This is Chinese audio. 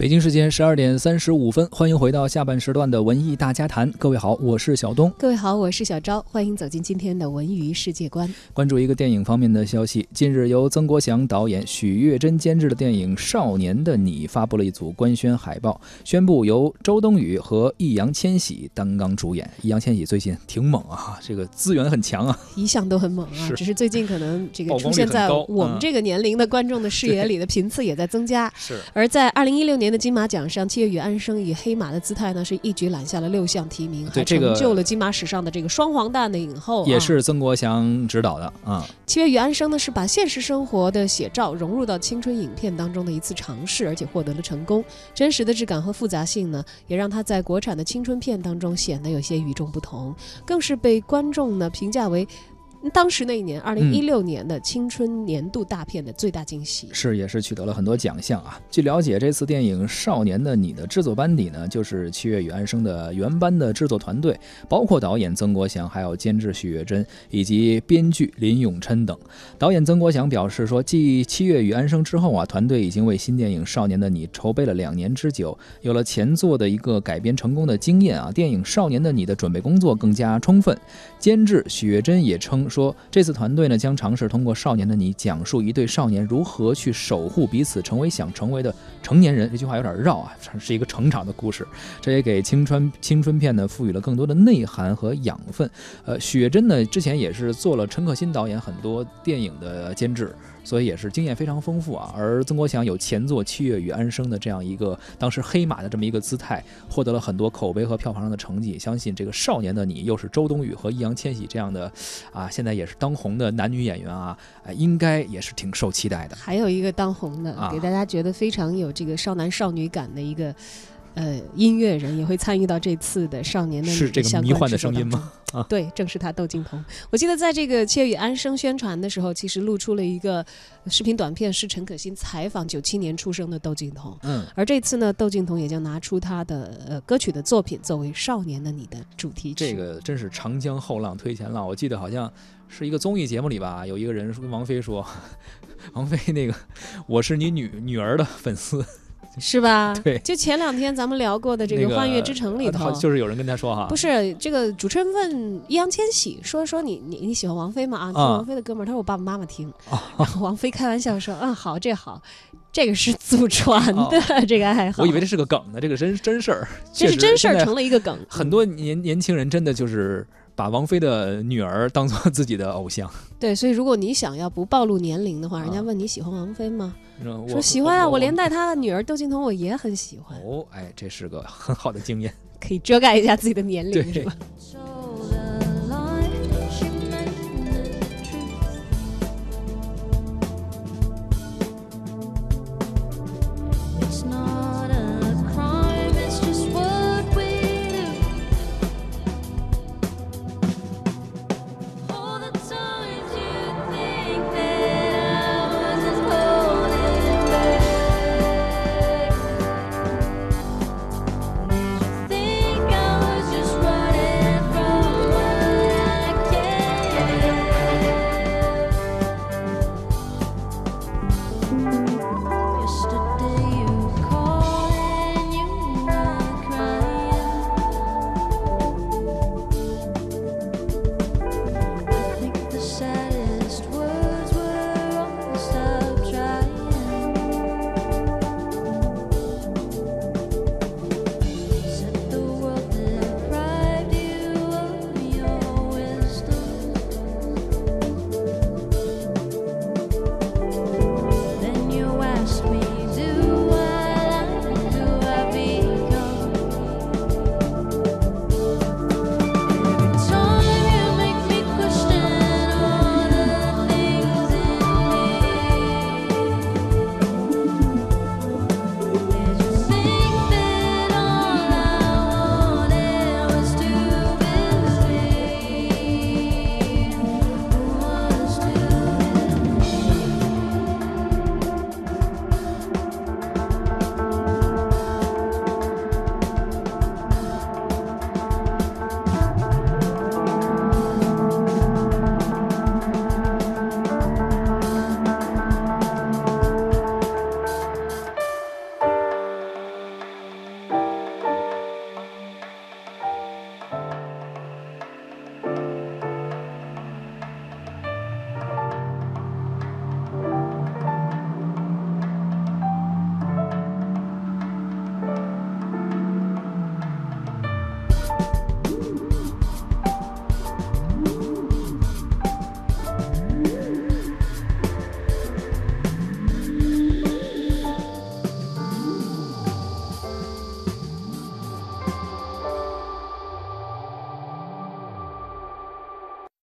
北京时间十二点三十五分，欢迎回到下半时段的文艺大家谈。各位好，我是小东。各位好，我是小昭。欢迎走进今天的文娱世界观。关注一个电影方面的消息，近日由曾国祥导演、许月珍监制的电影《少年的你》发布了一组官宣海报，宣布由周冬雨和易烊千玺担纲主演。易烊千玺最近挺猛啊，这个资源很强啊，一向都很猛啊，是只是最近可能这个出现在我们这个年龄的观众的视野里的频次也在增加。是而在二零一六年的金马奖上，七月与安生以黑马的姿态呢，是一举揽下了六项提名，还对这个成就了金马史上的这个双黄蛋的影后、啊。也是曾国祥执导的啊。七月与安生呢，是把现实生活的写照融入到青春影片当中的一次尝试，而且获得了成功。真实的质感和复杂性呢，也让他在国产的青春片当中显得有些与众不同，更是被观众呢评价为。当时那一年，二零一六年的青春年度大片的最大惊喜。是，也是取得了很多奖项啊。据了解，这次电影《少年的你》的制作班底呢，就是《七月与安生》的原班的制作团队，包括导演曾国祥，还有监制许月珍以及编剧林永琛等。导演曾国祥表示说，继《七月与安生》之后啊，团队已经为新电影《少年的你》筹备了两年之久，有了前作的一个改编成功的经验啊，电影《少年的你》的准备工作更加充分。监制许月珍也称说，这次团队呢将尝试通过《少年的你》讲述一对少年如何去守护彼此，成为想成为的成年人。这句话有点绕啊，是一个成长的故事，这也给青春青春片呢赋予了更多的内涵和养分。呃，雪真呢之前也是做了陈可辛导演很多电影的监制。所以也是经验非常丰富啊，而曾国祥有前作《七月与安生》的这样一个当时黑马的这么一个姿态，获得了很多口碑和票房上的成绩。相信这个少年的你，又是周冬雨和易烊千玺这样的，啊，在也是当红的男女演员啊，哎，应该也是挺受期待的。还有一个当红的，啊给大家觉得非常有这个少男少女感的一个。呃，音乐人也会参与到这次的《少年的你》是这个迷幻的声音吗？啊对，正是他窦靖童。我记得在这个《窃与安生》宣传的时候，其实露出了一个视频短片，是陈可辛采访九七年出生的窦靖童。嗯，而这次呢，窦靖童也将拿出他的呃歌曲的作品作为《少年的你》的主题曲。这个真是长江后浪推前浪。我记得好像是一个综艺节目里吧，有一个人说跟王菲说，王菲那个 我是你女女儿的粉丝，是吧？对就前两天咱们聊过的这个《幻乐之城》里头，就是有人跟他说哈，不是这个主持人问易烊千玺说说你你你喜欢王菲吗？啊，听啊王菲的歌吗？他说我爸爸妈妈听。啊然后王菲开玩笑说，嗯，好，这好，这个是祖传的、这个爱好。哦我以为这是个梗呢，这个真真事儿，这是真事儿，成了一个梗。很多年年轻人真的就是把王菲的女儿当做自己的偶像。对，所以如果你想要不暴露年龄的话，人家啊问你喜欢王菲吗？说说喜欢啊，我连带她女儿窦靖童我也很喜欢，哦，哎，这是个很好的经验。可以遮盖一下自己的年龄，是吧？就